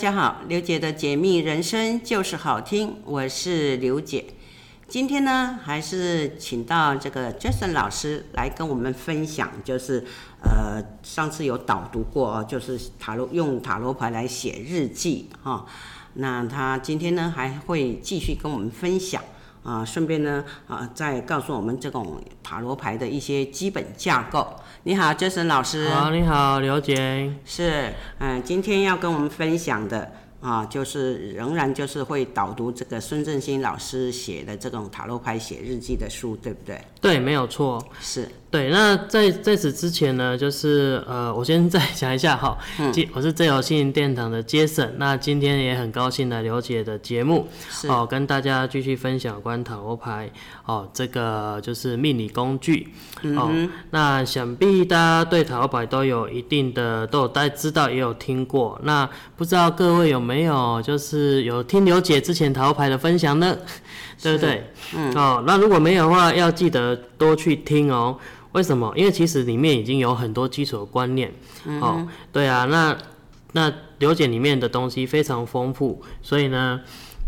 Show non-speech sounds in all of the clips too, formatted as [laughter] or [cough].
大家好，刘姐的解密人生就是好听，我是刘姐。今天呢，还是请到这个 Jason 老师来跟我们分享，就是呃，上次有导读过哦，就是塔罗用塔罗牌来写日记哈、那他今天呢，还会继续跟我们分享啊，顺便呢啊，再告诉我们这种塔罗牌的一些基本架构。你好，Jason 老师。好，你好，刘姐。是，嗯、呃，今天要跟我们分享的。啊，就是仍然就是会导读这个孙正兴老师写的这种塔罗牌写日记的书，对不对？对，没有错。是。对，那在在此之前呢，就是呃，我先 [laughs] 再讲一下哈，嗯，我是自由心灵殿堂的 Jason，那今天也很高兴来刘姐的节目，哦，跟大家继续分享有关塔罗牌，哦，这个就是命理工具，嗯，哦，那想必大家对塔罗牌都有一定的都有大家知道也有听过，那不知道各位有没有就是有听刘姐之前塔罗牌的分享呢？[laughs] 对不对？嗯，哦，那如果没有的话，要记得多去听哦。为什么？因为其实里面已经有很多基础的观念，嗯、哦，对啊，那那刘姐里面的东西非常丰富，所以呢，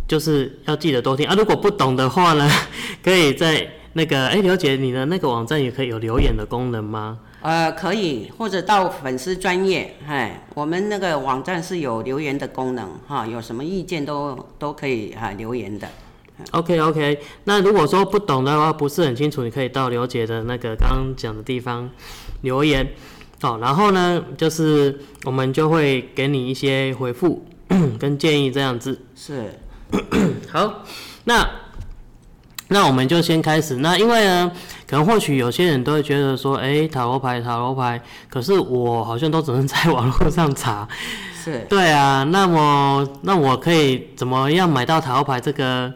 就是要记得多听啊。如果不懂的话呢，[laughs] 可以在那个，哎，刘姐，你的那个网站也可以有留言的功能吗？呃，可以，或者到粉丝专业，哎，我们那个网站是有留言的功能，哈，有什么意见都都可以哈留言的。OK OK，那如果说不懂的话，不是很清楚，你可以到刘姐的那个刚刚讲的地方留言，好，然后呢，就是我们就会给你一些回复 [clears throat] 跟建议这样子。是，[clears throat] 好，那那我们就先开始。那因为呢，可能或许有些人都会觉得说，哎、欸，塔罗牌塔罗牌，可是我好像都只能在网络上查。是。对啊，那么那我可以怎么样买到塔罗牌这个？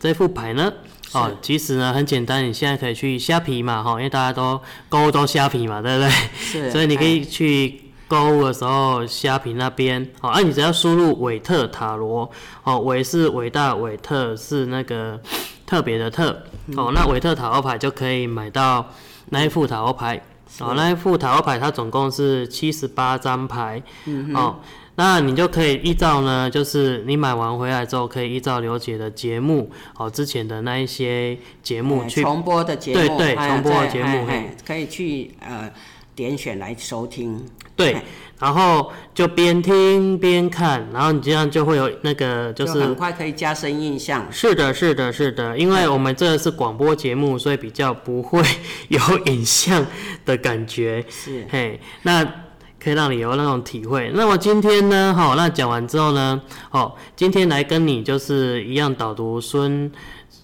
这副牌呢，哦，其实呢很简单，你现在可以去虾皮嘛，哈，因为大家都购物都虾皮嘛，对不对？是。[laughs] 所以你可以去购物的时候，虾皮那边，好，啊，你只要输入韦特塔罗，哦，韦是伟大，韦特是那个 [sniffs] 特别的特，哦，那韦特塔罗牌就可以买到那一副塔罗牌，哦，那一副塔罗牌它总共是七十八张牌，嗯哦。那你就可以依照呢，就是你买完回来之后，可以依照刘姐的节目，哦，之前的那一些节目去重播的节目，对对，重播的节目，可以去呃点选来收听。对，然后就边听边看，然后你这样就会有那个就是很快可以加深印象。是的，是的，是的，因为我们这是广播节目，所以比较不会 [laughs] 有影像的感觉。是，嘿，那。可以让你有那种体会。那么今天呢，好，那讲完之后呢，好，今天来跟你就是一样导读孙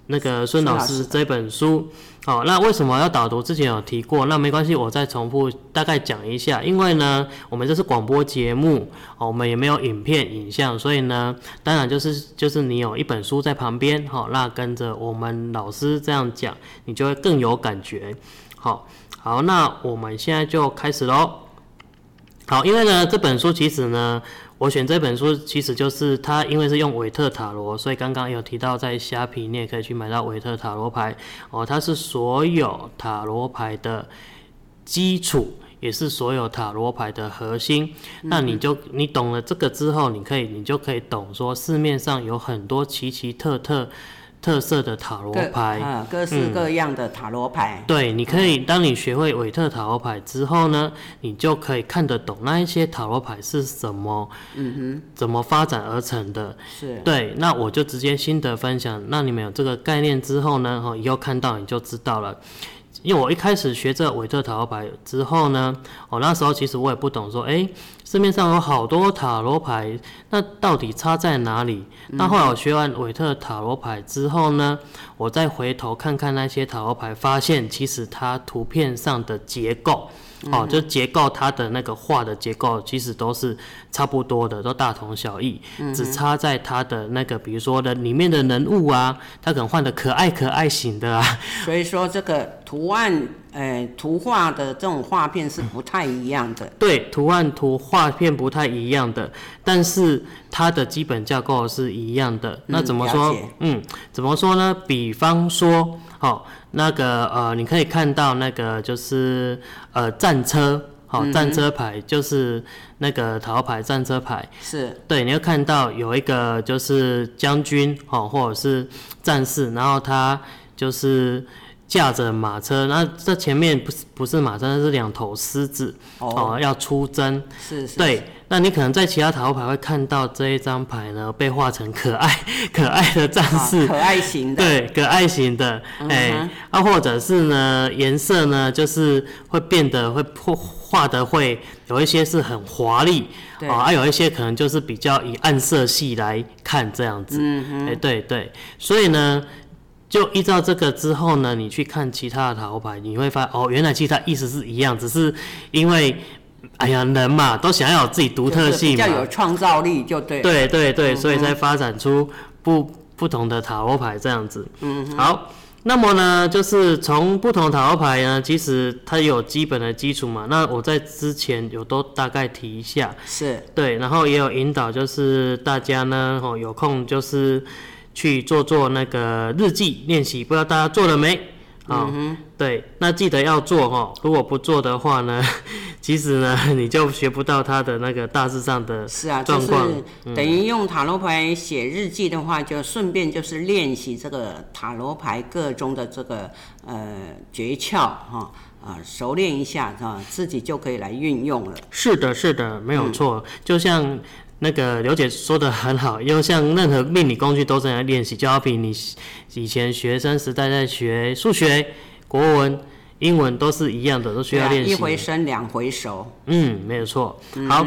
那个孙老师这本书。好，那为什么要导读？之前有提过，那没关系，我再重复大概讲一下。因为呢，我们这是广播节目，哦，我们也没有影片、影像，所以呢，当然就是就是你有一本书在旁边，好，那跟着我们老师这样讲，你就会更有感觉。好，好，那我们现在就开始喽。好，因为呢，这本书其实呢，我选这本书其实就是它，因为是用韦特塔罗，所以刚刚有提到在虾皮你也可以去买到韦特塔罗牌哦，它是所有塔罗牌的基础，也是所有塔罗牌的核心。嗯、那你就你懂了这个之后，你可以你就可以懂说市面上有很多奇奇特特。特色的塔罗牌，啊，各式各样的塔罗牌。嗯、对，你可以，当你学会韦特塔罗牌之后呢，你就可以看得懂那一些塔罗牌是什么，嗯哼，怎么发展而成的。是，对，那我就直接心得分享。那你们有这个概念之后呢，哈，以后看到你就知道了。因为我一开始学这韦特塔罗牌之后呢，哦，那时候其实我也不懂，说，哎、欸，市面上有好多塔罗牌，那到底差在哪里？那、嗯、后来我学完韦特塔罗牌之后呢，我再回头看看那些塔罗牌，发现其实它图片上的结构。哦，就结构它的那个画的结构其实都是差不多的，都大同小异，嗯，只差在它的那个，比如说的里面的人物啊，它可能画的可爱可爱型的啊。[laughs] 所以说这个图案，呃，图画的这种画片是不太一样的。对，图案图画片不太一样的，但是它的基本架构是一样的。那怎么说？嗯，怎么说呢？比方说，好，那个呃，你可以看到那个就是呃战车，好、哦，战车牌就是那个桃牌战车牌，是对，你会看到有一个就是将军哦，或者是战士，然后他就是。驾着马车，那这前面不是不是马车，那是两头狮子哦，哦，要出征。是是。对，那你可能在其他塔罗牌会看到这一张牌呢，被画成可爱 [laughs] 可爱的战士，哦、可爱型的。对，可爱型的，哎、嗯欸，啊，或者是呢，颜色呢，就是会变得会画画的会有一些是很华丽，哦，啊，有一些可能就是比较以暗色系来看这样子。嗯哼。哎、欸，对对，所以呢。就依照这个之后呢，你去看其他的塔罗牌，你会发现哦，原来其实它意思是一样，只是因为，哎呀，人嘛都想要有自己独特性嘛，比较有创造力，就对。对对对，嗯、所以才发展出不不同的塔罗牌这样子。嗯。好，那么呢，就是从不同塔罗牌呢，其实它有基本的基础嘛。那我在之前有都大概提一下。是。对，然后也有引导，就是大家呢，哦，有空就是。去做做那个日记练习，不知道大家做了没？啊、嗯哦，对，那记得要做哈。如果不做的话呢，[laughs] 其实呢，[laughs] 你就学不到他的那个大致上的状况。是啊，就是等于用塔罗牌写日记的话，就顺便就是练习这个塔罗牌各中的这个呃诀窍哈啊，熟练一下啊，自己就可以来运用了。是的，是的，没有错，嗯、就像。那个刘姐说的很好，因为像任何命理工具都是要练习，就好比你以前学生时代在学数学、国文、英文都是一样的，都需要练习。一回生，两回熟。嗯，没有错。好，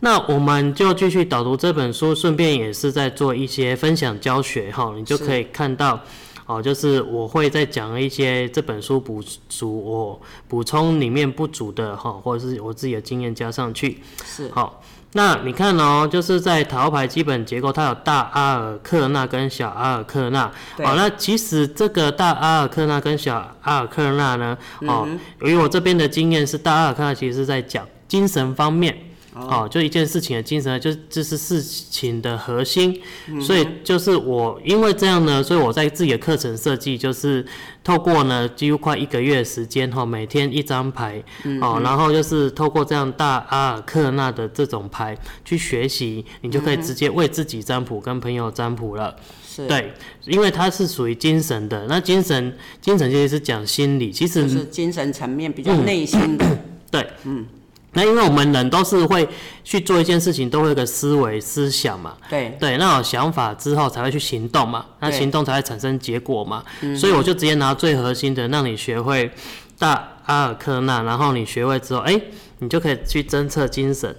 那我们就继续导读这本书，顺便也是在做一些分享教学哈，你就可以看到哦，就是我会再讲一些这本书补足我补充里面不足的哈，或者是我自己的经验加上去。是。好。那你看哦，就是在塔罗牌基本结构，它有大阿尔克纳跟小阿尔克纳。哦，那其实这个大阿尔克纳跟小阿尔克纳呢，哦，嗯、由于我这边的经验是大阿尔克纳其实是在讲精神方面。哦，就一件事情的精神，就这是事情的核心，嗯，所以就是我因为这样呢，所以我在自己的课程设计就是透过呢几乎快一个月的时间哈，每天一张牌，哦，然后就是透过这样大阿尔克纳的这种牌去学习，你就可以直接为自己占卜跟朋友占卜了。是，对，因为它是属于精神的，那精神精神其实是讲心理，其实，就是精神层面比较内心的，嗯，对，嗯。那因为我们人都是会去做一件事情，都会有个思维思想嘛，对。对，那有想法之后才会去行动嘛，那行动才会产生结果嘛，所以我就直接拿最核心的，让你学会大阿尔克纳，然后你学会之后，哎、欸，你就可以去侦测精神，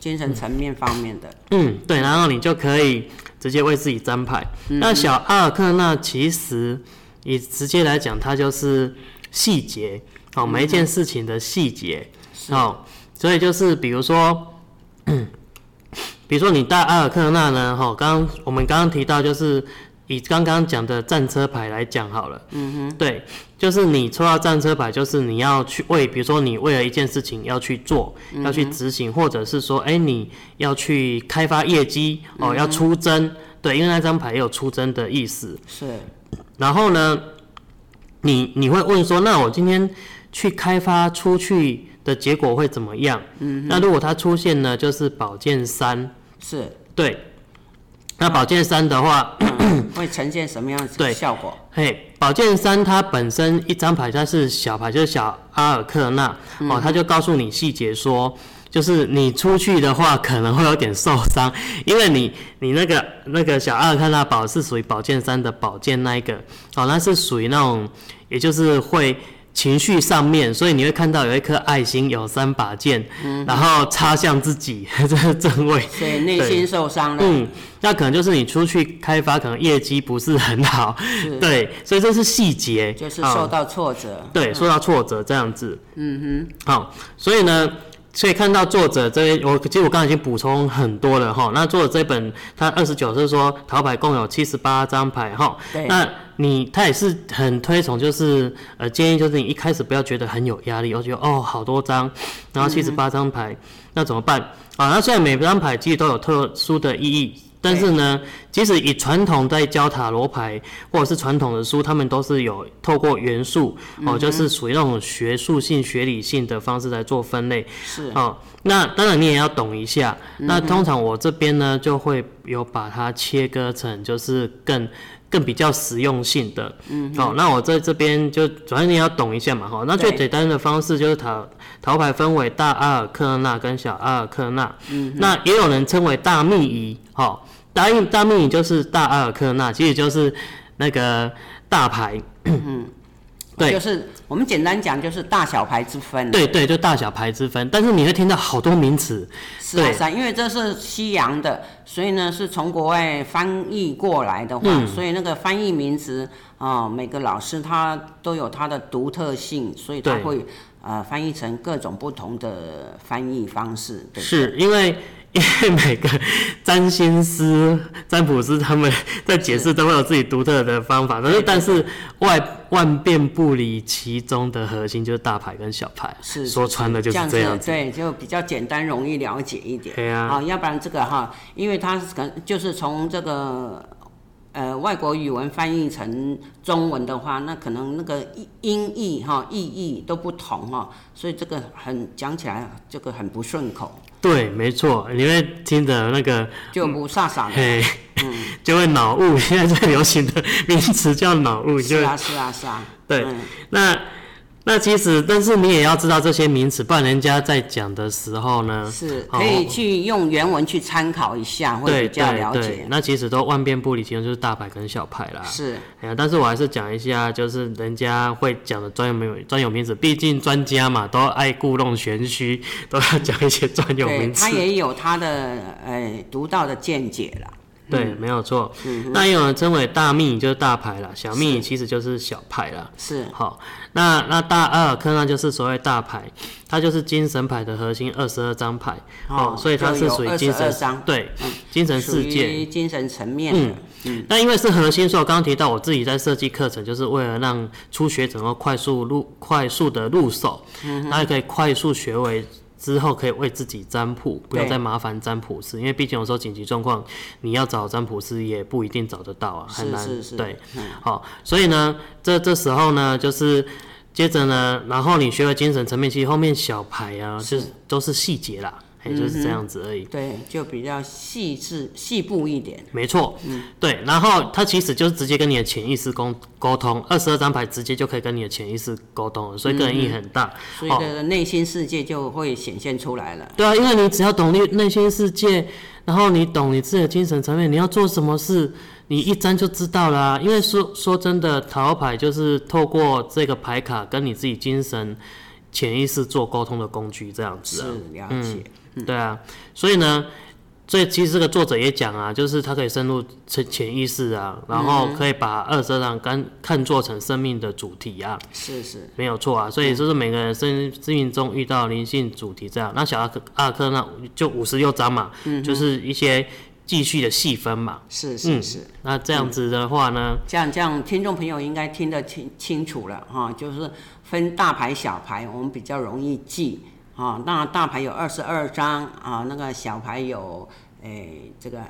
精神层面方面的，嗯，对，然后你就可以直接为自己占牌。嗯、那小阿尔克纳其实以直接来讲，它就是细节哦，每一件事情的细节哦。所以就是比如说，比如说你大阿尔克纳呢，哈，刚刚我们刚刚提到，就是以刚刚讲的战车牌来讲好了。嗯哼。对，就是你抽到战车牌，就是你要去为，比如说你为了一件事情要去做，要去执行，或者是说，哎，你要去开发业绩哦，要出征。对，因为那张牌也有出征的意思。是。然后呢，你你会问说，那我今天去开发出去？的结果会怎么样？嗯，那如果它出现呢，就是宝剑三，是对。那宝剑三的话，嗯、会呈现什么样的效果？嘿，宝剑三它本身一张牌它是小牌，就是小阿尔克纳、嗯、哦，它就告诉你细节说，就是你出去的话可能会有点受伤，因为你你那个那个小阿尔克纳宝是属于宝剑三的宝剑那一个哦，那是属于那种，也就是会。情绪上面，所以你会看到有一颗爱心，有三把剑，嗯，然后插向自己，[laughs] 这是正位，所以内心受伤。了。嗯，那可能就是你出去开发，可能业绩不是很好，对，所以这是细节，就是受到挫折，哦、对，受到挫折这样子。嗯哼，好，所以呢。所以看到作者这边，我其实我刚才已经补充很多了哈。那作者这本他二十九是说桃牌共有七十八张牌哈。对。那你他也是很推崇，就是呃建议就是你一开始不要觉得很有压力，我觉得哦好多张，然后七十八张牌，嗯，那怎么办啊？那虽然每张牌其实都有特殊的意义。但是呢，即使以传统在教塔罗牌或者是传统的书，他们都是有透过元素哦，就是属于那种学术性、学理性的方式来做分类。是。哦，那当然你也要懂一下。那通常我这边呢，就会有把它切割成就是更。更比较实用性的，嗯，好，那我在这边就主要你要懂一下嘛，哈，那最简单的方式就是塔塔牌分为大阿尔克纳跟小阿尔克纳，嗯，那也有人称为大密仪，哈，大大密仪就是大阿尔克纳，其实就是那个大牌，嗯。对，就是我们简单讲，就是大小牌之分。对对，就大小牌之分。但是你会听到好多名词，是啊，是啊，因为这是西洋的，所以呢是从国外翻译过来的话，嗯、所以那个翻译名词啊、呃，每个老师他都有他的独特性，所以他会呃翻译成各种不同的翻译方式。对，是因为。因为每个占星师、占卜师他们在解释都会有自己独特的方法，但是但是外万变不离其中的核心就是大牌跟小牌，是说穿了就是这样子，对，就比较简单容易了解一点。对啊，啊，要不然这个哈，因为它可能就是从这个呃外国语文翻译成中文的话，那可能那个音译哈意义都不同哈，所以这个很讲起来这个很不顺口。对，没错，你会听着那个就不飒飒的，嘿，嗯、就会脑雾。现在最流行的名词叫脑雾，是啊，是啊，是啊。对，嗯、那。那其实，但是你也要知道这些名词，不然人家在讲的时候呢，是可以去用原文去参考一下，会比较了解。对对对，那其实都万变不离其宗，就是大牌跟小牌啦。是，哎呀，但是我还是讲一下，就是人家会讲的专有名专有名词，毕竟专家嘛，都爱故弄玄虚，都要讲一些专有名词。他也有他的呃独到的见解啦。对，嗯、没有错。嗯、那也有人称为大密，就是大牌啦；小密其实就是小牌啦。是。好，那那大阿尔克纳就是所谓大牌，它就是精神牌的核心二十二张牌。哦。所以它是属于精神。对。嗯、精神世界。精神层面的。嗯。那、嗯、因为是核心，所以我刚刚提到我自己在设计课程，就是为了让初学者能够快速入快速的入手，嗯哼，那也可以快速学会。之后可以为自己占卜，不要再麻烦占卜师，因为毕竟有时候紧急状况，你要找占卜师也不一定找得到啊，很难。是是是对，嗯、好，所以呢，这这时候呢，就是接着呢，然后你学了精神层面，其实后面小牌啊，是就是都是细节啦。也就是这样子而已，嗯、对，就比较细致、细部一点。没错，嗯，对，然后它其实就是直接跟你的潜意识沟沟通，二十二张牌直接就可以跟你的潜意识沟通了，所以个人意义很大，嗯、所以的内心世界就会显现出来了。哦、对啊，因为你只要懂内内心世界，然后你懂你自己的精神层面，你要做什么事，你一张就知道了、啊。因为说说真的，塔罗牌就是透过这个牌卡跟你自己精神潜意识做沟通的工具，这样子、啊。是了解。嗯对啊，所以呢，所以其实这个作者也讲啊，就是他可以深入潜潜意识啊，然后可以把二十二张看看作成生命的主题啊，是是，没有错啊。所以就是每个人生生命中遇到灵性主题这样，那小阿克阿克那就五十六张嘛，嗯、就是一些继续的细分嘛，是是是、嗯。那这样子的话呢，这样这样听众朋友应该听得清清楚了哈，就是分大牌小牌，我们比较容易记。啊，那大牌有二十二张啊，那个小牌有，诶、欸，这个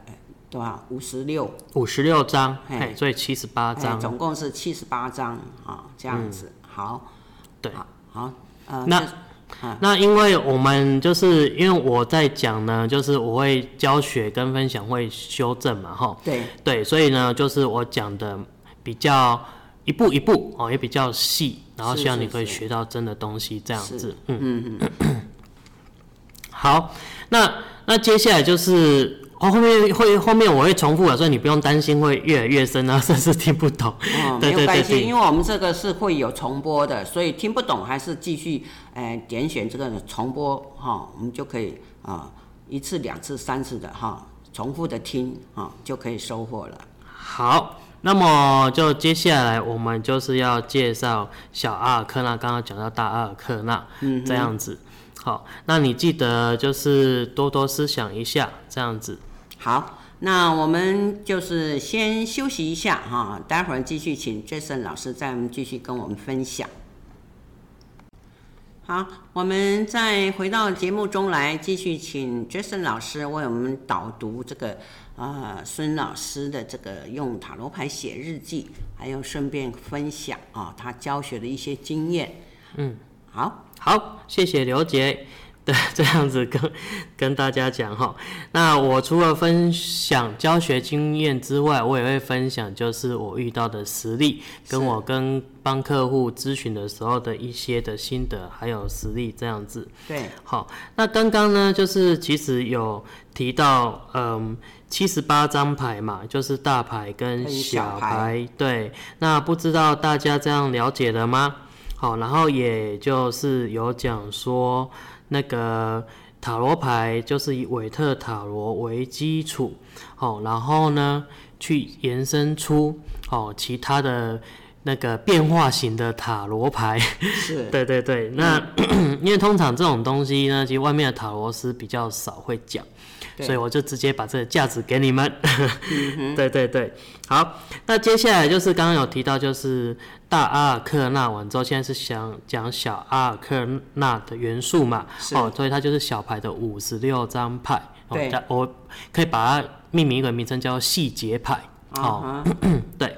多少？五十六。五十六张，哎，所以七十八张。总共是七十八张啊，这样子。嗯、好，对，好，呃，那，啊、那因为我们就是因为我在讲呢，就是我会教学跟分享会修正嘛，哈。对。对，所以呢，就是我讲的比较一步一步哦，也比较细。然后希望你可以学到真的东西，这样子，嗯嗯嗯。好，那那接下来就是哦后面会后面我会重复了，所以你不用担心会越来越深啊，[laughs] 甚至听不懂。哦，没有关系，因为我们这个是会有重播的，所以听不懂还是继续呃点选这个重播哈，哦，我们就可以啊一次两次三次的哈，哦，重复的听啊，哦，就可以收获了。好。那么就接下来我们就是要介绍小阿尔克纳，刚刚讲到大阿尔克纳，嗯，这样子。好，那你记得就是多多思想一下，这样子。好，那我们就是先休息一下哈，待会儿继续请 Jason 老师再继续跟我们分享。好，我们再回到节目中来，继续请 Jason 老师为我们导读这个啊孙老师的这个用塔罗牌写日记，还有顺便分享啊他教学的一些经验。嗯，好，好，谢谢刘杰。对，这样子跟跟大家讲哈，那我除了分享教学经验之外，我也会分享就是我遇到的实例，跟我跟帮客户咨询的时候的一些的心得，还有实例这样子。对，好，那刚刚呢，就是其实有提到，嗯，七十八张牌嘛，就是大牌跟小牌，小牌对，那不知道大家这样了解了吗？好，然后也就是有讲说。那个塔罗牌就是以韦特塔罗为基础，哦，然后呢，去延伸出哦其他的那个变化型的塔罗牌。是，[laughs] 对对对。那、嗯、[clears throat] 因为通常这种东西呢，其实外面的塔罗师比较少会讲。所以我就直接把这个价值给你们，嗯、[laughs] 对对对，好，那接下来就是刚刚有提到，就是大阿尔克纳完之后，现在是想讲小阿尔克纳的元素嘛，哦，所以它就是小牌的五十六张牌，对，我可以把它命名一个名称叫细节牌，哦，[clears throat] 对，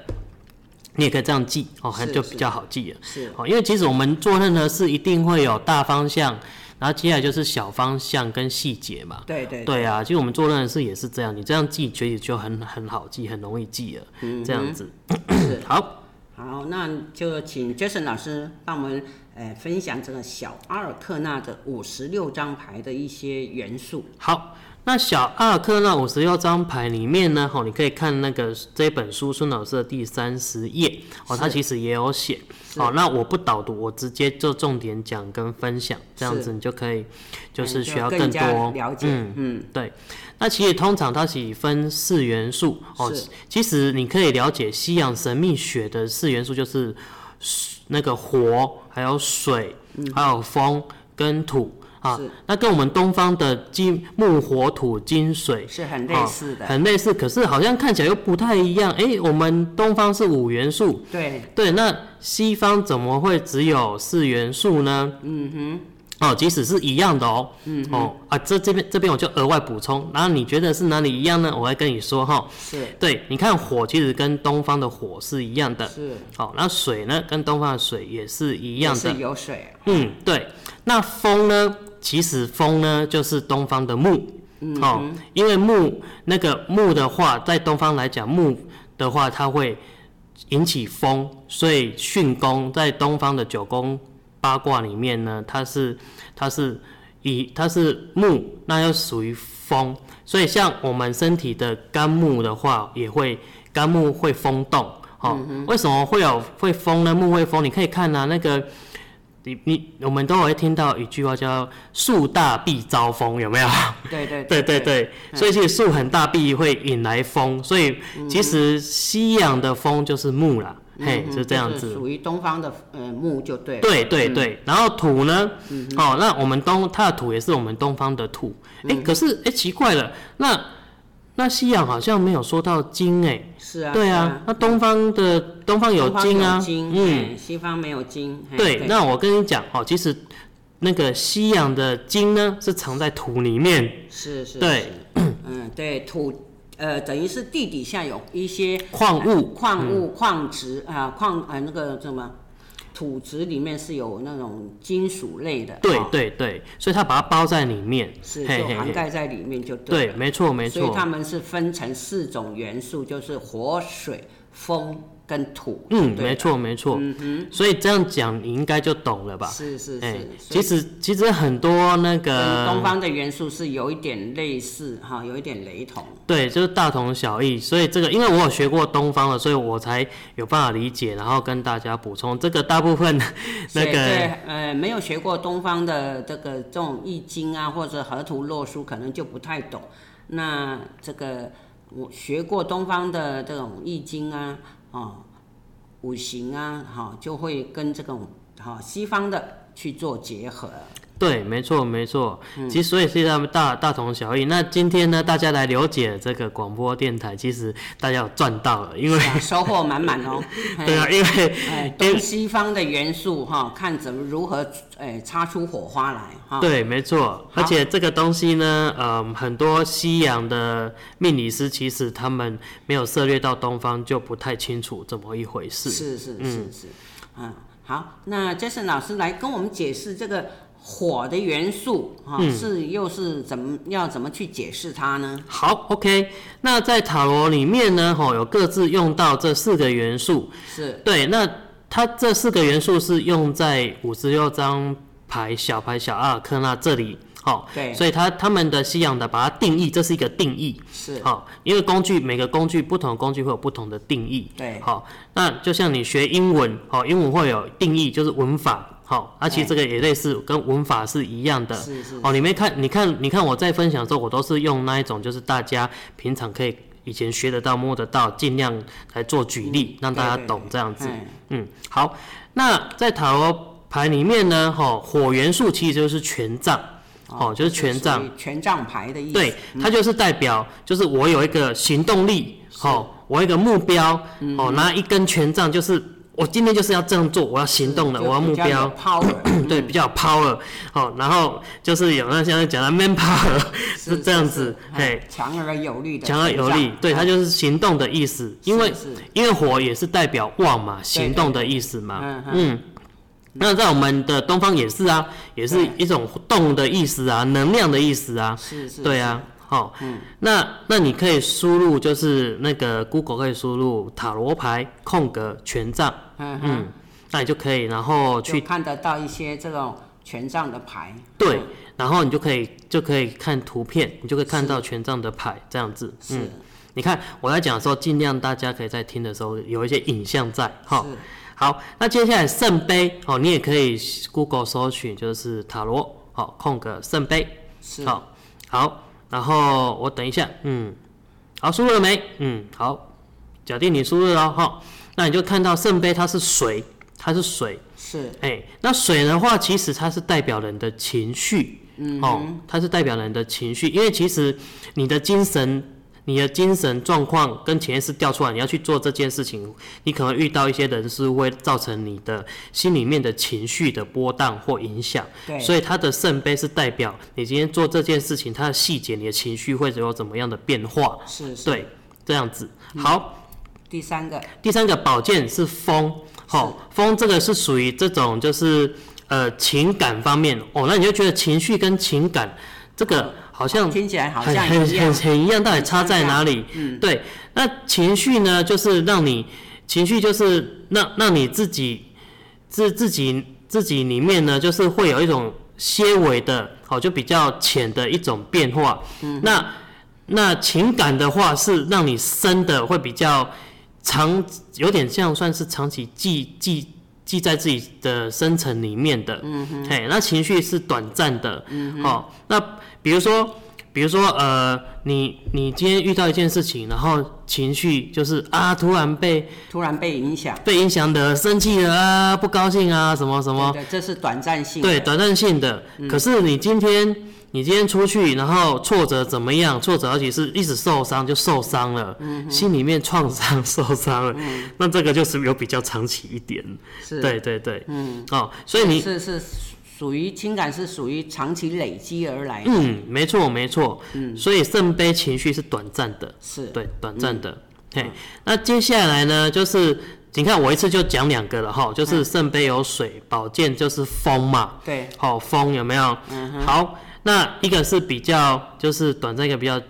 你也可以这样记，哦，还就比较好记了，是，哦，因为其实我们做任何事一定会有大方向。然后接下来就是小方向跟细节嘛。对对。对啊，其实我们做任何事也是这样，你这样记，其实就很很好记，很容易记了。嗯。这样子。是。[coughs] 好。好，那就请 Jason 老师帮我们呃分享这个小阿尔克纳的五十六张牌的一些元素。好。那小阿尔克纳五十六张牌里面呢，吼，你可以看那个这本书孙老师的第三十页，哦，他其实也有写，哦，那我不导读，我直接就重点讲跟分享，这样子你就可以，就是需要更多，更了解，嗯嗯，对。那其实通常它是分四元素，哦，其实你可以了解西洋神秘学的四元素就是那个火，还有水，还有风跟土。啊，那跟我们东方的金木火土金水是很类似的，很类似，可是好像看起来又不太一样。哎、欸，我们东方是五元素，对对，那西方怎么会只有四元素呢？嗯哼，哦，即使是一样的哦，嗯哦啊，这这边这边我就额外补充，然后你觉得是哪里一样呢？我会跟你说哈，是。对，你看火其实跟东方的火是一样的，是，好，那水呢跟东方的水也是一样的，是有水，嗯，对，那风呢？其实风呢，就是东方的木，嗯、哦，因为木那个木的话，在东方来讲，木的话它会引起风，所以巽宫在东方的九宫八卦里面呢，它是它是以它是木，那又属于风，所以像我们身体的肝木的话，也会肝木会风动，哦、嗯，为什么会有会风呢？木会风，你可以看啊，那个。你你我们都会听到一句话叫“树大必招风”，有没有？对对对 [laughs] 对对，所以其实树很大必会引来风，所以其实西洋的风就是木啦，嗯、嘿，就这样子。属于东方的呃木就对。对对对，然后土呢？嗯、哦，那我们东它的土也是我们东方的土，哎、欸，可是哎、欸、奇怪了，那。那西洋好像没有说到金哎，是啊，对啊，那东方的东方有金啊，金嗯，西方没有金。对，对那我跟你讲哦，其实那个西洋的金呢是藏在土里面，是是，对，嗯，对土呃等于是地底下有一些矿物、矿物、矿质啊，矿呃那个什么。土质里面是有那种金属类的，对对对，所以它把它包在里面，是就涵盖在里面就对。对，没错没错。所以它们是分成四种元素，就是火、水、风。跟土，嗯，没错没错，嗯哼，所以这样讲你应该就懂了吧？是是是，欸、其实其实很多那个东方的元素是有一点类似哈，有一点雷同，对，就是大同小异。所以这个因为我有学过东方的，所以我才有办法理解，然后跟大家补充这个大部分 [laughs] 那个对呃没有学过东方的这个这种易经啊或者河图洛书，可能就不太懂。那这个我学过东方的这种易经啊。哦，五行啊，哈、就会跟这种哈、西方的去做结合。对，没错，没错。其实所以是他们大大同小异。那今天呢，大家来了解这个广播电台，其实大家有赚到了，因为、啊、收获满满哦。[laughs] 对啊，因为东西方的元素哈，看怎么如何诶擦出火花来哈。对，没错。而且这个东西呢，嗯，很多西洋的命理师其实他们没有涉猎到东方，就不太清楚怎么一回事。是是是是，嗯，好，那 Jason 老师来跟我们解释这个。火的元素哈、嗯、是又是怎么要怎么去解释它呢？好，OK，那在塔罗里面呢，哈有各自用到这四个元素，是对。那它这四个元素是用在五十六张牌小牌小阿尔克纳这里，好，对。所以它他们的西洋的把它定义，这是一个定义，是好，因为工具每个工具不同的工具会有不同的定义，对。好，那就像你学英文，好，英文会有定义，就是文法。好，而、啊、且这个也类似，跟文法是一样的。是是，哦，你没看，你看，你看我在分享的时候，我都是用那一种，就是大家平常可以以前学得到、摸得到，尽量来做举例，嗯、让大家懂这样子。嗯，好。那在塔罗牌里面呢，哈，火元素其实就是权杖，哦，就是权杖。权杖牌的意思。对，它就是代表，就是我有一个行动力，哦，我有一个目标，哦，拿一根权杖就是。我今天就是要这样做，我要行动了，我要目标，[clears throat] 对，比较有 power，好，然后就是有那现在讲的 man power [laughs] 是这样子，嘿，强而有力的，强而有力，对，它就是行动的意思，因为因为火也是代表旺嘛，行动的意思嘛，嗯，那在我们的东方也是啊，也是一种动的意思啊，能量的意思啊，是是，对啊。好，嗯，那那你可以输入，就是那个 Google 可以输入塔罗牌空格权杖，嗯嗯，那你就可以，然后去看得到一些这种权杖的牌，对，然后你就可以就可以看图片，你就可以看到权杖的牌这样子，嗯，是你看我在讲的时候，尽量大家可以在听的时候有一些影像在，好，好，那接下来圣杯，哦，你也可以 Google 搜寻，就是塔罗，好，空格圣杯，是，好，好。然后我等一下，嗯，好，输入了没？嗯，好，假定你输入了哈，那你就看到圣杯它是水，它是水，是，哎、欸，那水的话，其实它是代表人的情绪，嗯，哦，它是代表人的情绪，因为其实你的精神。你的精神状况跟潜意识调出来，你要去做这件事情，你可能遇到一些人事物会造成你的心里面的情绪的波荡或影响。对，所以他的圣杯是代表你今天做这件事情，它的细节，你的情绪会有怎么样的变化？是，是，对，这样子。好，第三个，第三个宝剑是风，好，风这个是属于这种就是呃情感方面。哦，那你就觉得情绪跟情感这个。嗯好像听起来好像很很很很一样，到底差在哪里？嗯，对。那情绪呢？就是让你情绪，就是让让你自己自自己自己里面呢，就是会有一种些微的，好，就比较浅的一种变化。嗯，那那情感的话，是让你深的会比较长，有点像算是长期记记记在自己的深层里面的。嗯哼，嘿，那情绪是短暂的。嗯，好，那。比如说，比如说，呃，你你今天遇到一件事情，然后情绪就是啊，突然被突然被影响，被影响的生气了啊，不高兴啊，什么什么，对，对，这是短暂性，对，短暂性的。嗯、可是你今天你今天出去，然后挫折怎么样？挫折而且是一直受伤，就受伤了，嗯、心里面创伤受伤了，嗯，那这个就是有比较长期一点，是，对对对，嗯，哦，所以你是是。属于情感是属于长期累积而来的。嗯，没错没错。嗯，所以圣杯情绪是短暂的。是。对，短暂的。嘿、嗯，那接下来呢，就是你看我一次就讲两个了哈，就是圣杯有水，宝剑就是风嘛。对。好，风有没有？嗯哼。好，那一个是比较就是短暂，一个比较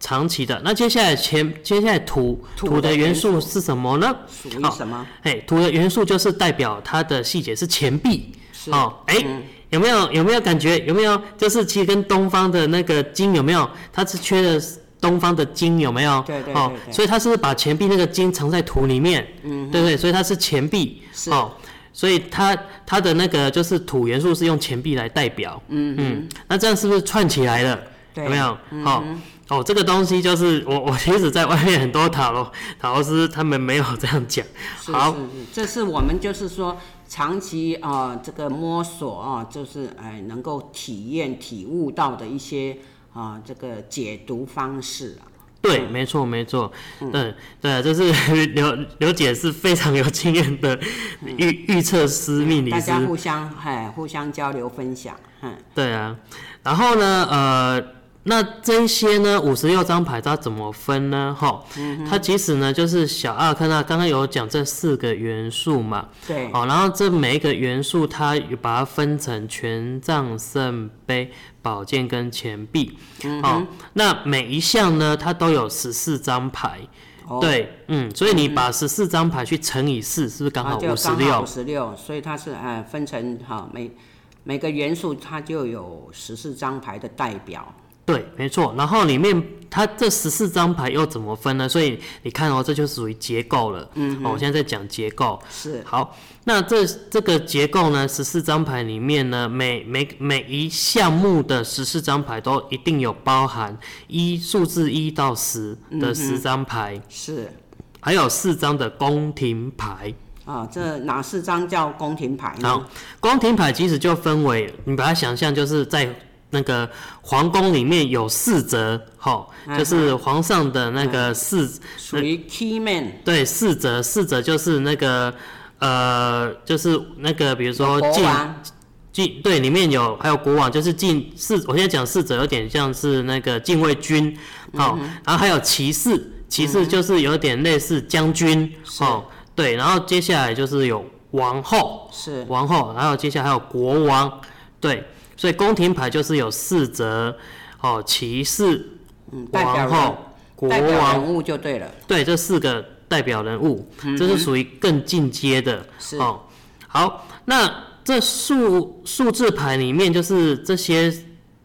长期的。那接下来前接下来土土的元素是什么呢？属于什么？嘿，土的元素就是代表它的细节是钱币。哦，哎、欸嗯，有没有有没有感觉？有没有就是其实跟东方的那个金有没有？它是缺的东方的金有没有？对对。哦，所以它是不是把钱币那个金藏在土里面？嗯，对，不对，所以它是钱币。是。哦，所以它它的那个就是土元素是用钱币来代表。嗯嗯。那这样是不是串起来了？对。有没有？好、嗯。哦哦，这个东西就是我，我其实在外面很多塔罗塔罗师他们没有这样讲。好，是是是，这是我们就是说长期啊、呃、这个摸索啊，就是哎能够体验体悟到的一些啊这个解读方式啊。对，没错，没错，对，对，就是刘刘姐是非常有经验的预预测师、命理师，大家互相哎互相交流分享，嗯，对啊，然后呢，呃。那这些呢，五十六张牌它怎么分呢？哈、嗯，它其实呢就是小阿克纳刚刚有讲这四个元素嘛，对，哦，然后这每一个元素它有把它分成权杖、圣杯、宝剑跟钱币，嗯，哦，那每一项呢它都有十四张牌，哦，对，嗯，所以你把十四张牌去乘以四，是不是刚好五十六？五十六，所以它是呃分成哈每每个元素它就有十四张牌的代表。对，没错。然后里面它这十四张牌又怎么分呢？所以你看哦，这就属于结构了。嗯，哦，我现在在讲结构。是。好，那这这个结构呢，十四张牌里面呢，每每每一项目的十四张牌都一定有包含一数字一到十的十张牌。嗯、是。还有四张的宫廷牌。啊，这哪四张叫宫廷牌呢？好，宫廷牌其实就分为，你把它想象就是在。那个皇宫里面有四则，哈，就是皇上的那个四，属于 key man。对，四则，四则就是那个，呃，就是那个，比如说进。进，对，里面有还有国王，就是进四。我现在讲四则有点像是那个禁卫军，好，然后还有骑士，骑士就是有点类似将军，哦，对，然后接下来就是有王后，是王后，然后接下来还有国王，对。所以宫廷牌就是有四则，哦，骑士、嗯王后、国王，代表人物就对了。对，这四个代表人物，嗯、这是属于更进阶的。哦，好，那这数数字牌里面就是这些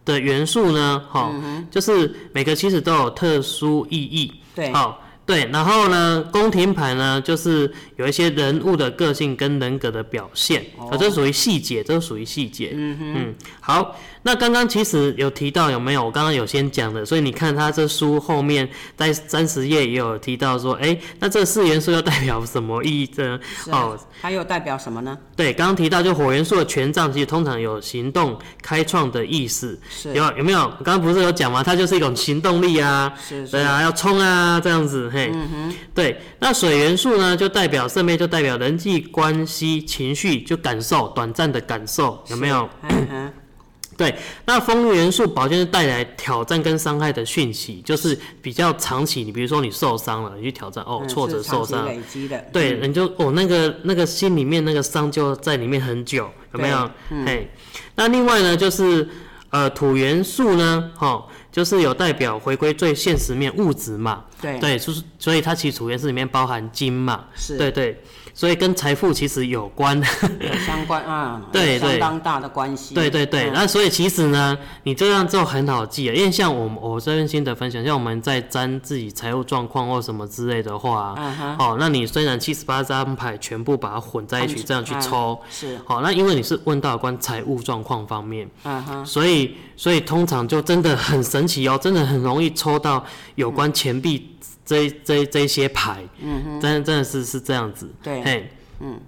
的元素呢，哈、嗯，就是每个其实都有特殊意义。对，好。对，然后呢，宫廷牌呢，就是有一些人物的个性跟人格的表现，啊、哦，这属于细节，这属于细节。嗯，嗯，好。那刚刚其实有提到有没有？我刚刚有先讲的，所以你看他这书后面在三十页也有提到说，哎，那这四元素又代表什么意义呢？哦，它又代表什么呢？对，刚刚提到就火元素的权杖，其实通常有行动、开创的意思。是。有有没有？刚刚不是有讲吗？它就是一种行动力啊。是，是。对啊，要冲啊，这样子，嘿。嗯哼。对，那水元素呢，就代表圣杯，就代表人际关系、情绪，就感受，短暂的感受，有没有？嗯 [clears throat] 对，那风元素宝剑是带来挑战跟伤害的讯息，就是比较长期。你比如说你受伤了，你去挑战哦，挫折受伤，累积的，对，你就哦那个那个心里面那个伤就在里面很久，有没有？嘿、嗯，那另外呢，就是呃土元素呢，哈、哦，就是有代表回归最现实面物质嘛，对，对，就是所以它其实储元素里面包含金嘛，是，对对。所以跟财富其实有关，有相关 [laughs] 啊，对对，相当大的关系。对对对，那、嗯、所以其实呢，你这样做很好记啊，因为像我我这边新的分享，像我们在占自己财务状况或什么之类的话，嗯哦，那你虽然七十八张牌全部把它混在一起这样去抽，嗯、是，好，那因为你是问到关财务状况方面，嗯哼，所以所以通常就真的很神奇哦，真的很容易抽到有关钱币。嗯这这这些牌，嗯哼，真真的是是这样子，对，嘿，嗯，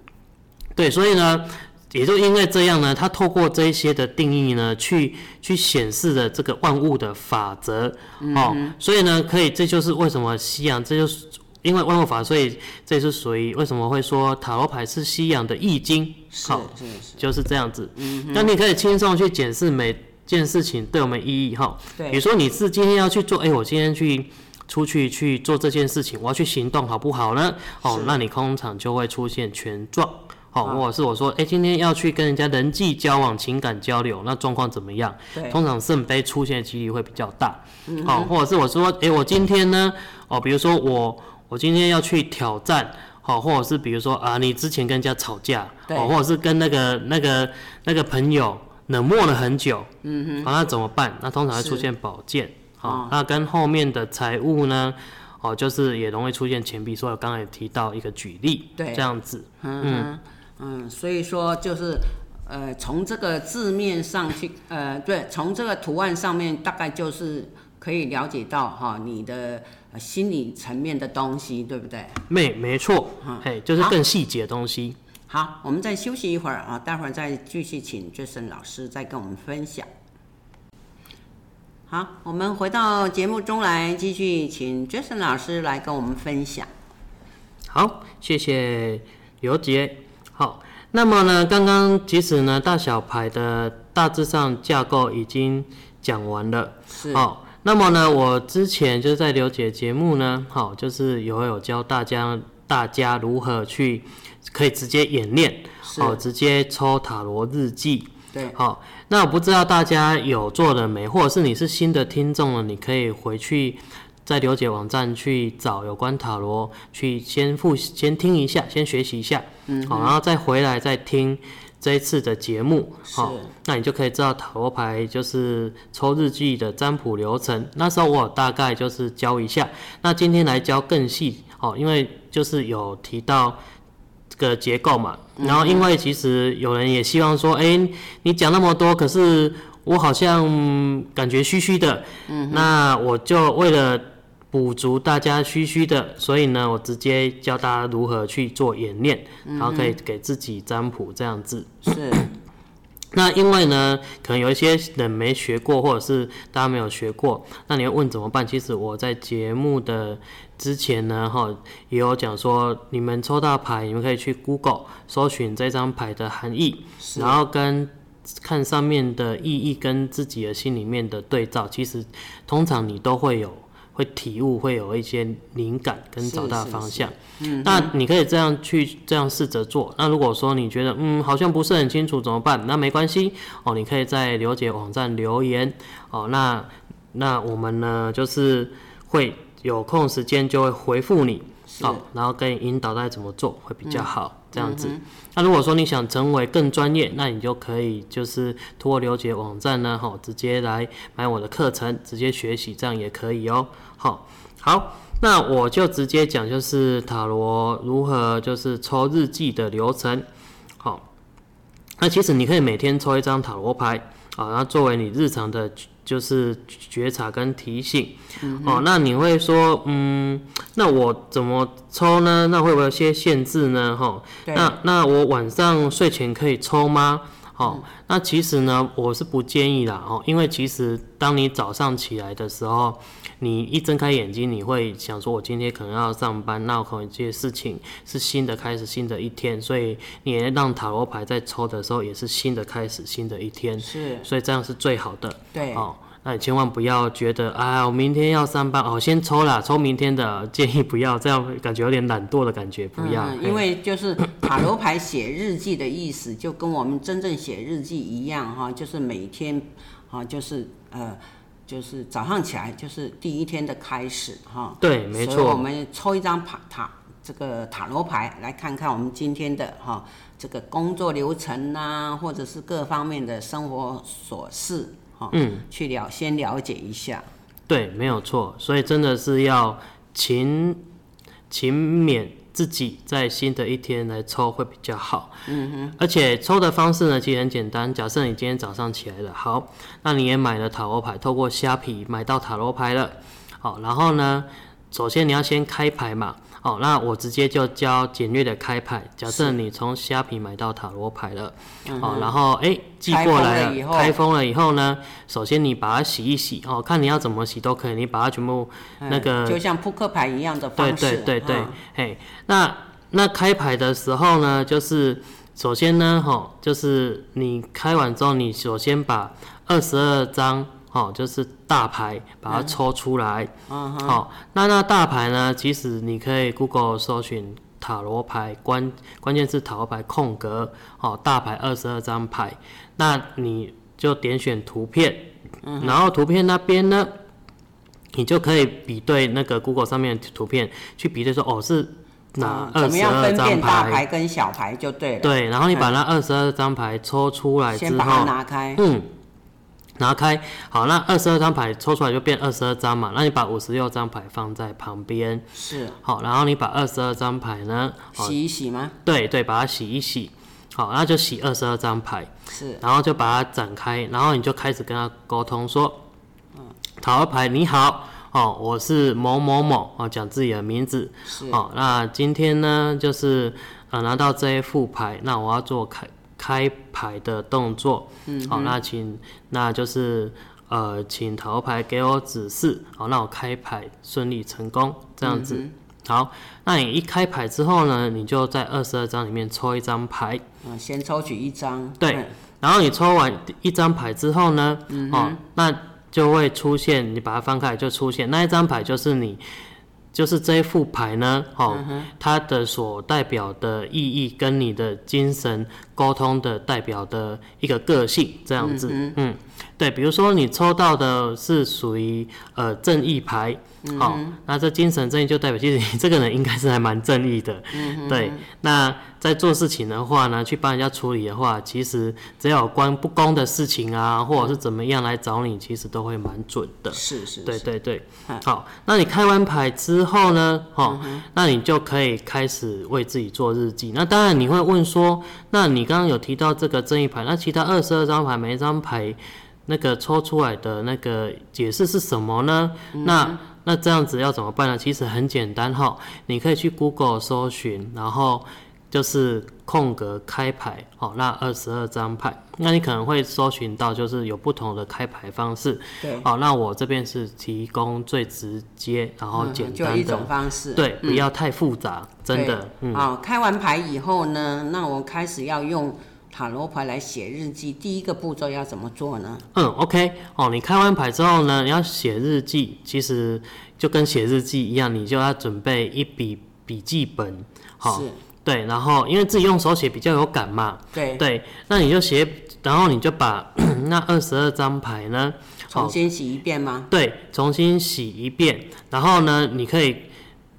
对，所以呢，也就因为这样呢，他透过这一些的定义呢，去去显示了这个万物的法则，嗯、哦，所以呢，可以，这就是为什么西洋，这就是因为万物法，所以这是属于为什么会说塔罗牌是西洋的易经，好，是是是，就是这样子，嗯，那你可以轻松去检视每件事情对我们意义，哈，对，比如说你是今天要去做，哎，我今天去。出去去做这件事情，我要去行动，好不好呢？哦，那你通常就会出现权状，好、哦，或者是我说，哎、欸，今天要去跟人家人际交往、情感交流，那状况怎么样？对，通常圣杯出现的几率会比较大，好、嗯哦，或者是我说，哎、欸，我今天呢，哦，比如说我我今天要去挑战，好、哦，或者是比如说啊，你之前跟人家吵架，哦，或者是跟那个那个那个朋友冷漠了很久，嗯哼，那怎么办？那通常会出现宝剑。好，那跟后面的财务呢？哦，就是也容易出现钱币，所以我刚才也提到一个举例，对，这样子，嗯嗯，嗯，所以说就是，呃，从这个字面上去，呃，对，从这个图案上面，大概就是可以了解到哈，你的心理层面的东西，对不对？没，没错，嘿，就是更细节的东西。好，我们再休息一会儿啊，待会儿再继续请 Jason 老师再跟我们分享。好，我们回到节目中来，继续请 Jason 老师来跟我们分享。好，谢谢刘杰。好，那么呢，刚刚其实呢，大小牌的大致上架构已经讲完了。是。好，那么呢，我之前就是在刘杰节目呢，好，就是有有教大家大家如何去可以直接演练，好，直接抽塔罗日记。对，好，那我不知道大家有做了没，或者是你是新的听众了，你可以回去在刘姐网站去找有关塔罗，去先复先听一下，先学习一下，嗯，好，然后再回来再听这一次的节目，好，那你就可以知道塔罗牌就是抽日记的占卜流程。那时候我大概就是教一下，那今天来教更细，哦，因为就是有提到。个结构嘛，然后因为其实有人也希望说，哎、欸，你讲那么多，可是我好像感觉虚虚的，嗯，那我就为了补足大家虚虚的，所以呢，我直接教大家如何去做演练，然后可以给自己占卜这样子。是。[coughs] 那因为呢，可能有一些人没学过，或者是大家没有学过，那你要问怎么办？其实我在节目的之前呢，哈，也有讲说，你们抽到牌，你们可以去 Google 搜寻这张牌的含义，然后跟看上面的意义跟自己的心里面的对照，其实通常你都会有。会体悟，会有一些灵感跟找到方向。是是是，嗯，那你可以这样去这样试着做。那如果说你觉得嗯好像不是很清楚怎么办？那没关系哦，你可以在刘姐网站留言哦。那那我们呢就是会有空时间就会回复你。好，然后跟你引导大家怎么做会比较好，嗯、这样子。嗯、那如果说你想成为更专业，那你就可以就是通过刘姐网站呢，哈，直接来买我的课程，直接学习，这样也可以哦。好，好，那我就直接讲，就是塔罗如何就是抽日记的流程。好，那其实你可以每天抽一张塔罗牌啊，然后作为你日常的。就是觉察跟提醒，嗯、哦，那你会说，嗯，那我怎么抽呢？那会不会有些限制呢？哈、哦，那那我晚上睡前可以抽吗？哦，嗯、那其实呢，我是不建议啦，哦，因为其实当你早上起来的时候。你一睁开眼睛，你会想说：“我今天可能要上班，那我可能这些事情是新的开始，新的一天。”所以你让塔罗牌在抽的时候，也是新的开始，新的一天。是，所以这样是最好的。对，哦，那你千万不要觉得啊，我明天要上班，哦，先抽啦，抽明天的，建议不要，这样感觉有点懒惰的感觉，不要。嗯，因为就是塔罗牌写日记的意思，就跟我们真正写日记一样哈，就是每天，啊，就是呃。就是早上起来就是第一天的开始哈，对，没错。所以我们抽一张塔塔这个塔罗牌来看看我们今天的哈这个工作流程呐，或者是各方面的生活琐事哈，嗯，去了先了解一下。对，没有错。所以真的是要勤勤勉。自己在新的一天来抽会比较好，嗯哼，而且抽的方式呢，其实很简单。假设你今天早上起来了，好，那你也买了塔罗牌，透过虾皮买到塔罗牌了，好，然后呢，首先你要先开牌嘛。哦，那我直接就教简略的开牌。假设你从虾皮买到塔罗牌了，哦，然后哎寄过来了，开封了以后呢，首先你把它洗一洗，哦，看你要怎么洗都可以，你把它全部那个就像扑克牌一样的方式，对对对对，嘿，那那开牌的时候呢，就是首先呢，哈，就是你开完之后，你首先把二十二张。好，就是大牌，把它抽出来。嗯，好，那那大牌呢？其实你可以 Google 搜寻塔罗牌，关关键是塔罗牌空格，好，大牌二十二张牌，那你就点选图片，嗯，然后图片那边呢，你就可以比对那个 Google 上面的图片，去比对说，哦，是哪二十二张牌？大牌跟小牌就对了。对，然后你把那二十二张牌抽出来之后，先把它拿开。嗯。拿开，好，那二十二张牌抽出来就变二十二张嘛，那你把五十六张牌放在旁边，是，好，然后你把二十二张牌呢，洗一洗吗？对对，把它洗一洗，好，那就洗二十二张牌，是，然后就把它展开，然后你就开始跟他沟通说，嗯，塔罗牌你好，哦，我是某某某，哦，讲自己的名字，是，哦，那今天呢就是。呃拿到这一副牌，那我要做开开牌的动作。嗯，好，那请那就是呃请塔罗牌给我指示，好，那我开牌顺利成功这样子。嗯、好，那你一开牌之后呢，你就在二十二张里面抽一张牌。嗯，先抽取一张。对。嗯然后你抽完一张牌之后呢，嗯、哦，那就会出现，你把它翻开就出现那一张牌，就是你，就是这一副牌呢，哦，嗯、它的所代表的意义跟你的精神沟通的代表的一个个性这样子，嗯，嗯，对，比如说你抽到的是属于呃正义牌。好、嗯哦，那这精神正义就代表，其实你这个人应该是还蛮正义的，嗯、对。那在做事情的话呢，去帮人家处理的话，其实只要有关不公的事情啊，或者是怎么样来找你，其实都会蛮准的。是是，是。对对对。好，那你开完牌之后呢，哦、嗯，那你就可以开始为自己做日记。那当然你会问说，那你刚刚有提到这个正义牌，那其他二十二张牌，每一张牌那个抽出来的那个解释是什么呢？嗯、那那这样子要怎么办呢？其实很简单哈，你可以去 Google 搜寻，然后就是空格开牌，好，那二十二张牌，那你可能会搜寻到就是有不同的开牌方式。对。好，那我这边是提供最直接，然后简单的、一种方式。对，不要太复杂，嗯、真的。嗯。好，开完牌以后呢，那我开始要用。塔罗牌来写日记，第一个步骤要怎么做呢？嗯，OK，哦，你开完牌之后呢，你要写日记，其实就跟写日记一样，你就要准备一笔笔记本，好，是，对，然后因为自己用手写比较有感嘛，对，对，那你就写，然后你就把 [coughs] 那二十二张牌呢，重新洗一遍吗？对，重新洗一遍，然后呢，你可以。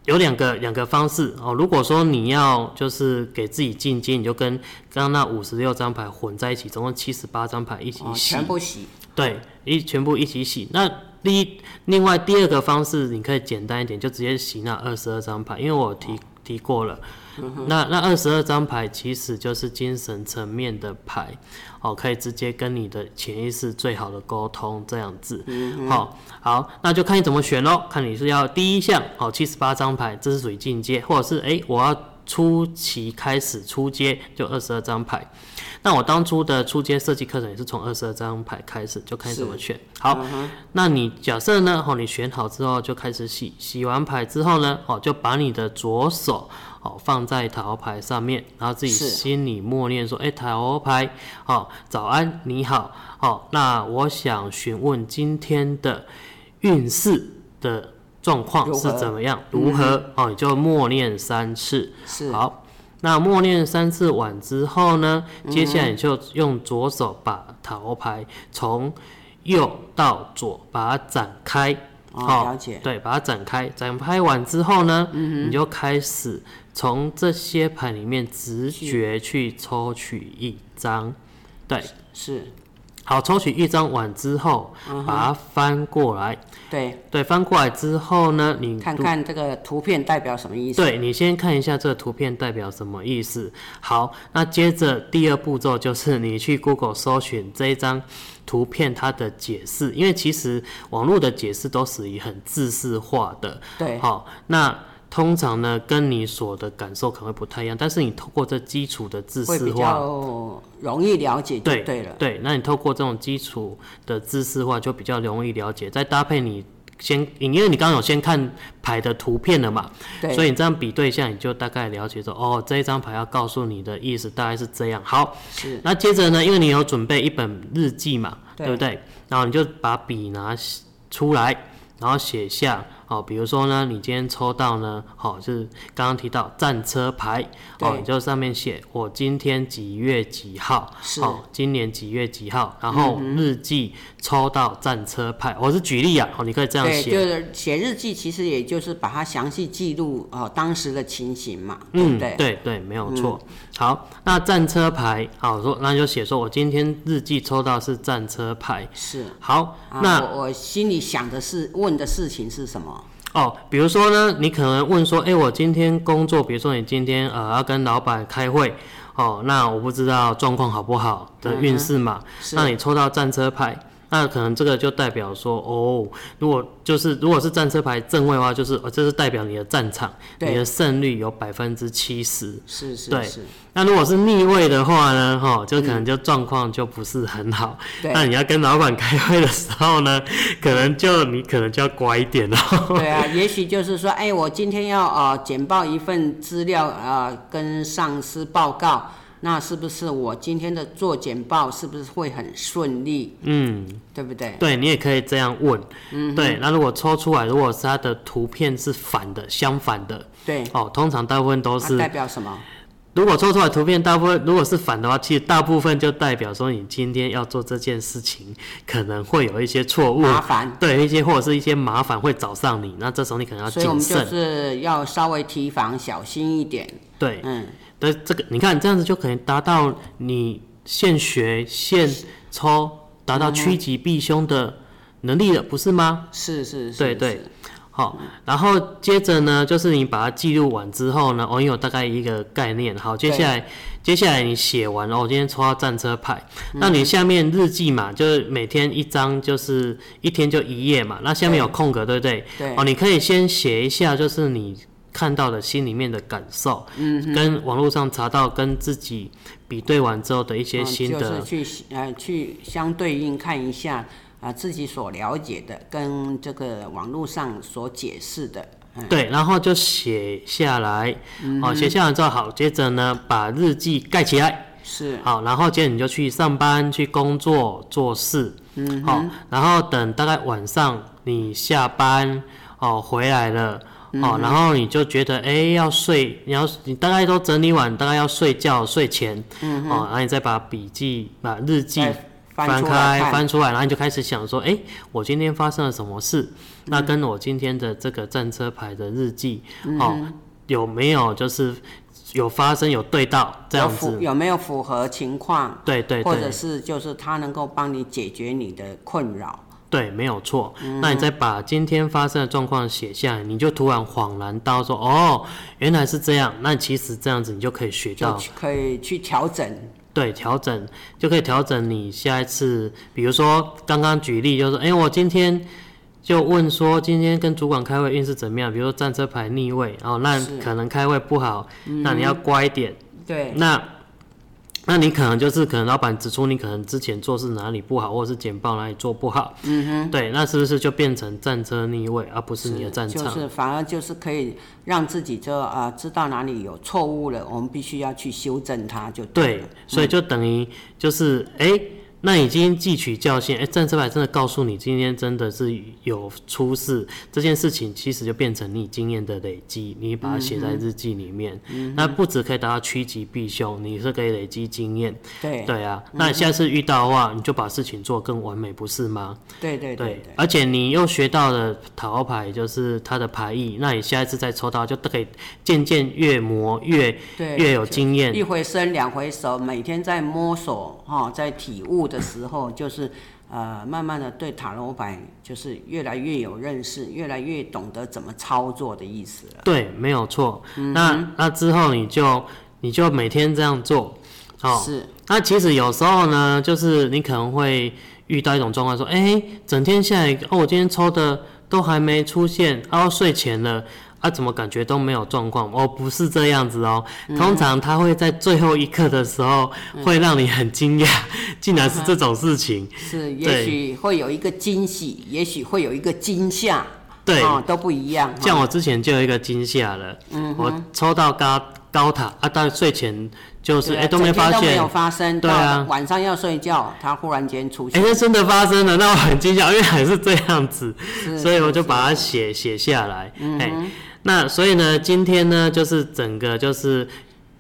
有两个两个方式哦。如果说你要就是给自己进阶，你就跟刚刚那五十六张牌混在一起，总共七十八张牌一起洗，哦，全部洗。对，一全部一起洗。那第一，另外第二个方式，你可以简单一点，就直接洗那二十二张牌，因为我提。哦提过了，嗯、那那二十二张牌其实就是精神层面的牌，哦，可以直接跟你的潜意识最好的沟通这样子，嗯、好，好，那就看你怎么选喽，看你是要第一项，哦，七十八张牌，这是属于进阶，或者是哎、欸，我要初期开始出阶，就二十二张牌。那我当初的出阶设计课程也是从二十二张牌开始，就看你怎么选。好，嗯、那你假设呢？哦，你选好之后就开始洗，洗完牌之后呢，哦，就把你的左手哦放在塔罗牌上面，然后自己心里默念说：“哎、欸，塔罗牌，哦，早安，你好，哦，那我想询问今天的运势的状况是怎么样？如何？如何嗯、哦，你就默念三次。是，好。”那默念三次完之后呢，接下来你就用左手把塔罗牌从右到左把它展开，哦，了解，对，把它展开，展开完之后呢，嗯，你就开始从这些牌里面直觉去抽取一张，对，是。好，抽取一张碗之后，把它翻过来。对对，翻过来之后呢，你看看这个图片代表什么意思？对，你先看一下这个图片代表什么意思。好，那接着第二步骤就是你去 Google 搜寻这一张图片它的解释，因为其实网络的解释都属于很制式化的。对，好，那。通常呢，跟你所的感受可能会不太一样，但是你透过这基础的知识化，会比较容易了解就对了。对，对，那你透过这种基础的知识化，就比较容易了解。再搭配你先，因为你刚刚有先看牌的图片了嘛，对，所以你这样比对一下，你就大概了解说，哦，这一张牌要告诉你的意思大概是这样。好，是。那接着呢，因为你有准备一本日记嘛，对，对不对？然后你就把笔拿出来，然后写下。哦，比如说呢，你今天抽到呢，好、哦，就是刚刚提到战车牌，哦，你就上面写我今天几月几号，是，哦，今年几月几号，然后日记抽到战车牌，我是举例啊，哦，你可以这样写，就是写日记，其实也就是把它详细记录哦当时的情形嘛，嗯，对？对对，没有错。嗯、好，那战车牌，好说，那就写说我今天日记抽到是战车牌，是，好，啊、那我我心里想的是问的事情是什么？哦，比如说呢，你可能问说，哎、欸，我今天工作，比如说你今天呃要跟老板开会，哦，那我不知道状况好不好的运势嘛、嗯？那你抽到战车牌，那可能这个就代表说，哦，如果就是如果是战车牌正位的话，就是哦，这是代表你的战场，你的胜率有百分之七十。是是对。那如果是逆位的话呢，哈，就可能就状况就不是很好。对。那你要跟老板开会的时候呢，可能就你可能就要乖一点哦。对啊，[laughs] 也许就是说，哎，我今天要呃简报一份资料呃跟上司报告。那是不是我今天的做简报是不是会很顺利？嗯，对不对？对，你也可以这样问。嗯，对。那如果抽出来，如果是它的图片是反的，相反的，对，哦，通常大部分都是代表什么？如果抽出来图片大部分如果是反的话，其实大部分就代表说你今天要做这件事情可能会有一些错误，麻烦，对，一些或者是一些麻烦会找上你，那这时候你可能要谨慎。所以我们就是要稍微提防，小心一点。对，嗯。对，这个你看这样子就可以达到你现学现抽，达到趋吉避凶的能力了，不是吗？是是是。对对，好，然后接着呢，就是你把它记录完之后呢，我有大概一个概念。好，接下来接下来你写完了，我今天抽到战车牌，那你下面日记嘛，就是每天一张，就是一天就一页嘛，那下面有空格，对不对？对。哦，你可以先写一下，就是你。看到的心里面的感受，嗯，跟网络上查到跟自己比对完之后的一些心得，就是去呃去相对应看一下啊、呃、自己所了解的跟这个网络上所解释的，嗯，对，然后就写下来，好，写下来之后好，接着呢把日记盖起来，是，好，然后接着你就去上班去工作做事，嗯，好，然后等大概晚上你下班哦回来了。哦，然后你就觉得哎要睡，你要你大概都整理完，大概要睡觉睡前，嗯，哦，然后你再把笔记把日记翻开翻，翻出来，然后你就开始想说，哎，我今天发生了什么事？嗯、那跟我今天的这个战车牌的日记，嗯、哦，有没有就是有发生有对到这样子？有，有没有符合情况？对，对对，或者是就是他能够帮你解决你的困扰。对，没有错。那你再把今天发生的状况写下来，你就突然恍然到说，哦，原来是这样。那其实这样子，你就可以学到，可以去调整。对，调整就可以调整你下一次。比如说刚刚举例就是，哎，我今天就问说，今天跟主管开会运势怎么样？比如说战车牌逆位，哦，那可能开会不好，那你要乖一点。对。那。那你可能就是可能老板指出你可能之前做事哪里不好，或者是简报哪里做不好，嗯哼，对，那是不是就变成战车逆位，而不是你的战场？就是反而就是可以让自己就啊、呃、知道哪里有错误了，我们必须要去修正它就对，对，所以就等于就是哎。嗯欸那已经汲取教训，哎，战车牌真的告诉你，今天真的是有出事，这件事情其实就变成你经验的累积，你把它写在日记里面，嗯、那不止可以达到趋吉避凶，你是可以累积经验。对对啊，那你下次遇到的话，你就把事情做更完美，不是吗？对对对，对，而且你又学到了塔罗牌，就是它的牌意，那你下一次再抽到，就可以渐渐越磨越越有经验，一回生两回熟，每天在摸索哈，在体悟。的时候，就是呃，慢慢的对塔罗牌就是越来越有认识，越来越懂得怎么操作的意思了。对，没有错。嗯、那那之后你就你就每天这样做，好、哦。是。那其实有时候呢，就是你可能会遇到一种状况，说，哎、欸，整天下来，哦，我今天抽的都还没出现，然后睡前了。啊，怎么感觉都没有状况？哦，不是这样子哦。通常他会在最后一刻的时候，会让你很惊讶，竟然是这种事情。是，也许会有一个惊喜，也许会有一个惊吓。对，哦，都不一样。像我之前就有一个惊吓了，嗯，我抽到高高塔啊，到睡前就是哎都没发现，有发生。对啊，晚上要睡觉，它忽然间出现。哎，那真的发生了，那我很惊吓，因为还是这样子，所以我就把它写写下来，哎。那所以呢，今天呢，就是整个就是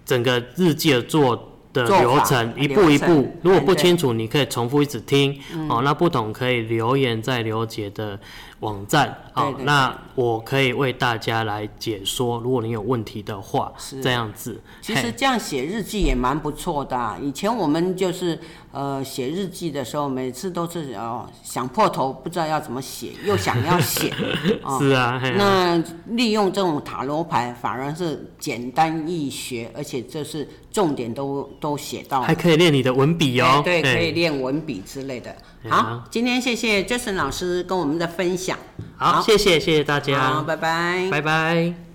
整个日记的做的流程，一步一步。如果不清楚，你可以重复一直听。哦，那不懂可以留言在刘姐的网站，好，那我可以为大家来解说。如果你有问题的话，是这样子。其实这样写日记也蛮不错的啊。以前我们就是呃写日记的时候，每次都是哦想破头，不知道要怎么写，又想要写。[laughs] 哦、是啊。那利用这种塔罗牌，反而是简单易学，而且这是重点都都写到，还可以练你的文笔哦。对，可以练文笔之类的。好，今天谢谢 Jason 老师跟我们的分享。好，好谢谢谢谢大家，好，拜拜，拜拜。